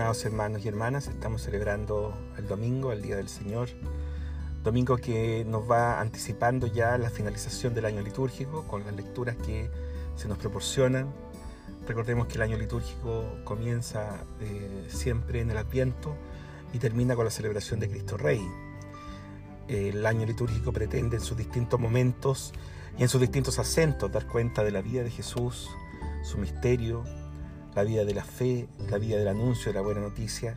Estimados hermanos y hermanas, estamos celebrando el domingo, el Día del Señor, domingo que nos va anticipando ya la finalización del año litúrgico con las lecturas que se nos proporcionan. Recordemos que el año litúrgico comienza eh, siempre en el Adviento y termina con la celebración de Cristo Rey. El año litúrgico pretende en sus distintos momentos y en sus distintos acentos dar cuenta de la vida de Jesús, su misterio, la vida de la fe, la vida del anuncio de la buena noticia,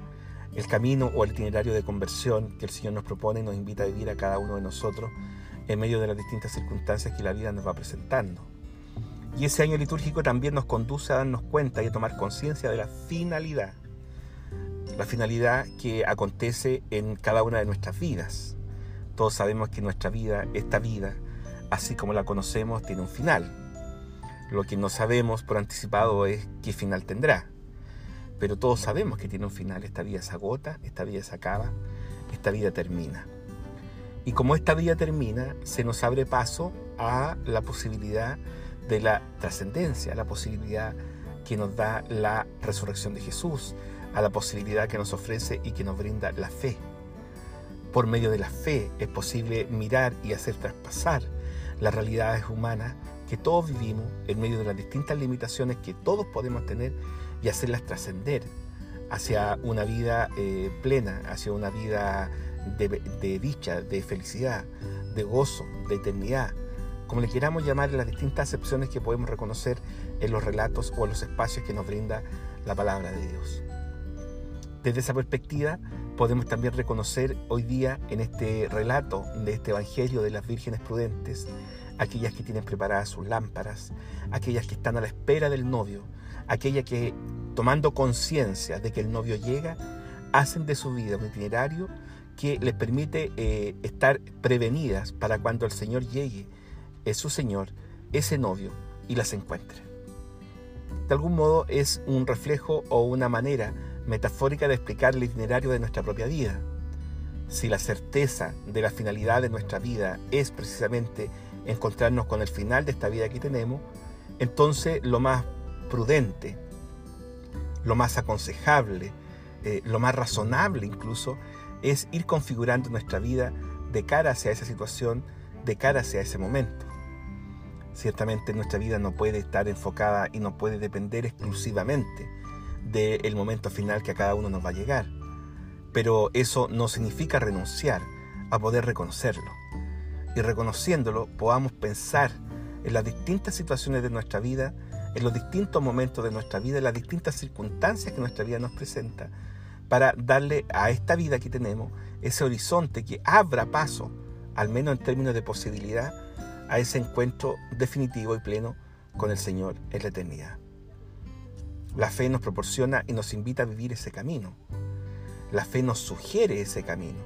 el camino o el itinerario de conversión que el Señor nos propone y nos invita a vivir a cada uno de nosotros en medio de las distintas circunstancias que la vida nos va presentando. Y ese año litúrgico también nos conduce a darnos cuenta y a tomar conciencia de la finalidad, la finalidad que acontece en cada una de nuestras vidas. Todos sabemos que nuestra vida, esta vida, así como la conocemos, tiene un final lo que no sabemos por anticipado es qué final tendrá. Pero todos sabemos que tiene un final. Esta vida se agota, esta vida se acaba, esta vida termina. Y como esta vida termina, se nos abre paso a la posibilidad de la trascendencia, la posibilidad que nos da la resurrección de Jesús, a la posibilidad que nos ofrece y que nos brinda la fe. Por medio de la fe es posible mirar y hacer traspasar las realidades humanas que todos vivimos en medio de las distintas limitaciones que todos podemos tener y hacerlas trascender hacia una vida eh, plena, hacia una vida de, dicha, de felicidad, de gozo, de eternidad, como le queramos llamar las distintas acepciones que podemos reconocer en los relatos o en los espacios que nos brinda la palabra de Dios. Desde esa perspectiva podemos también reconocer hoy día en este relato de este Evangelio de las vírgenes prudentes aquellas que tienen preparadas sus lámparas, aquellas que están a la espera del novio, aquellas que tomando conciencia de que el novio llega, hacen de su vida un itinerario que les permite eh, estar prevenidas para cuando el Señor llegue, es su Señor, ese novio, y las encuentre. De algún modo es un reflejo o una manera metafórica de explicar el itinerario de nuestra propia vida. Si la certeza de la finalidad de nuestra vida es precisamente encontrarnos con el final de esta vida que tenemos, entonces lo más prudente, lo más aconsejable, eh, lo más razonable incluso, es ir configurando nuestra vida de cara hacia esa situación, de cara hacia ese momento. Ciertamente nuestra vida no puede estar enfocada y no puede depender exclusivamente del momento final que a cada uno nos va a llegar. Pero eso no significa renunciar a poder reconocerlo y reconociéndolo podamos pensar en las distintas situaciones de nuestra vida, en los distintos momentos de nuestra vida, en las distintas circunstancias que nuestra vida nos presenta, para darle a esta vida que tenemos ese horizonte que abra paso, al menos en términos de posibilidad, a ese encuentro definitivo y pleno con el Señor en la eternidad. La fe nos proporciona y nos invita a vivir ese camino. La fe nos sugiere ese camino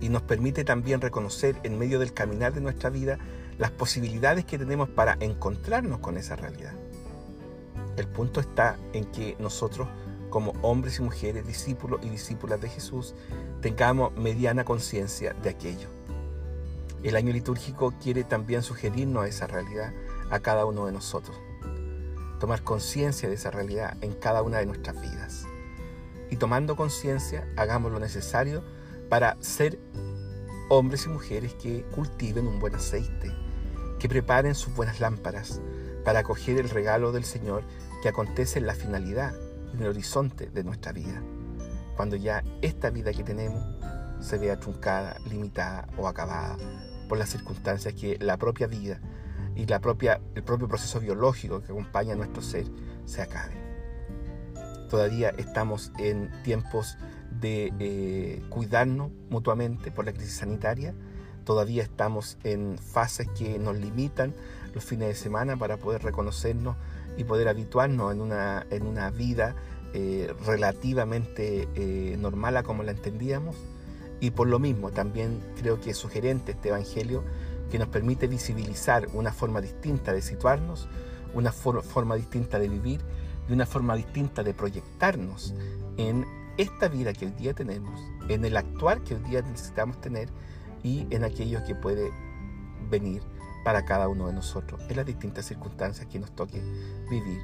y nos permite también reconocer en medio del caminar de nuestra vida las posibilidades que tenemos para encontrarnos con esa realidad. El punto está en que nosotros, como hombres y mujeres, discípulos y discípulas de Jesús, tengamos mediana conciencia de aquello. El año litúrgico quiere también sugerirnos esa realidad a cada uno de nosotros. Tomar conciencia de esa realidad en cada una de nuestras vidas. Y tomando conciencia, hagamos lo necesario para ser hombres y mujeres que cultiven un buen aceite, que preparen sus buenas lámparas para acoger el regalo del Señor que acontece en la finalidad, en el horizonte de nuestra vida, cuando ya esta vida que tenemos se vea truncada, limitada o acabada por las circunstancias que la propia vida y la propia, el propio proceso biológico que acompaña a nuestro ser se acabe. Todavía estamos en tiempos de eh, cuidarnos mutuamente por la crisis sanitaria. Todavía estamos en fases que nos limitan los fines de semana para poder reconocernos y poder habituarnos en una, en una vida eh, relativamente eh, normal como la entendíamos. Y por lo mismo también creo que es sugerente este Evangelio que nos permite visibilizar una forma distinta de situarnos, una forma distinta de vivir y una forma distinta de proyectarnos en esta vida que hoy día tenemos, en el actuar que hoy día necesitamos tener y en aquello que puede venir para cada uno de nosotros, en las distintas circunstancias que nos toque vivir.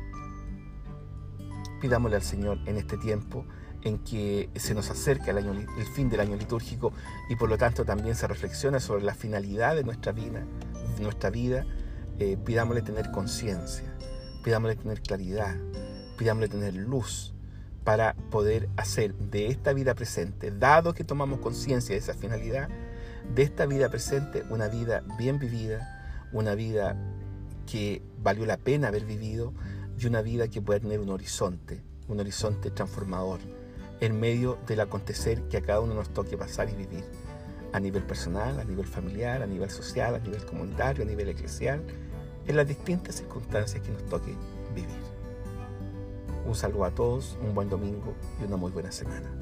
Pidámosle al Señor en este tiempo en que se nos acerca el, año, el fin del año litúrgico y por lo tanto también se reflexiona sobre la finalidad de nuestra vida, de nuestra vida eh, pidámosle tener conciencia, pidámosle tener claridad, pidámosle tener luz para poder hacer de esta vida presente, dado que tomamos conciencia de esa finalidad, de esta vida presente una vida bien vivida, una vida que valió la pena haber vivido y una vida que pueda tener un horizonte, un horizonte transformador en medio del acontecer que a cada uno nos toque pasar y vivir, a nivel personal, a nivel familiar, a nivel social, a nivel comunitario, a nivel eclesial, en las distintas circunstancias que nos toque vivir. Un saludo a todos, un buen domingo y una muy buena semana.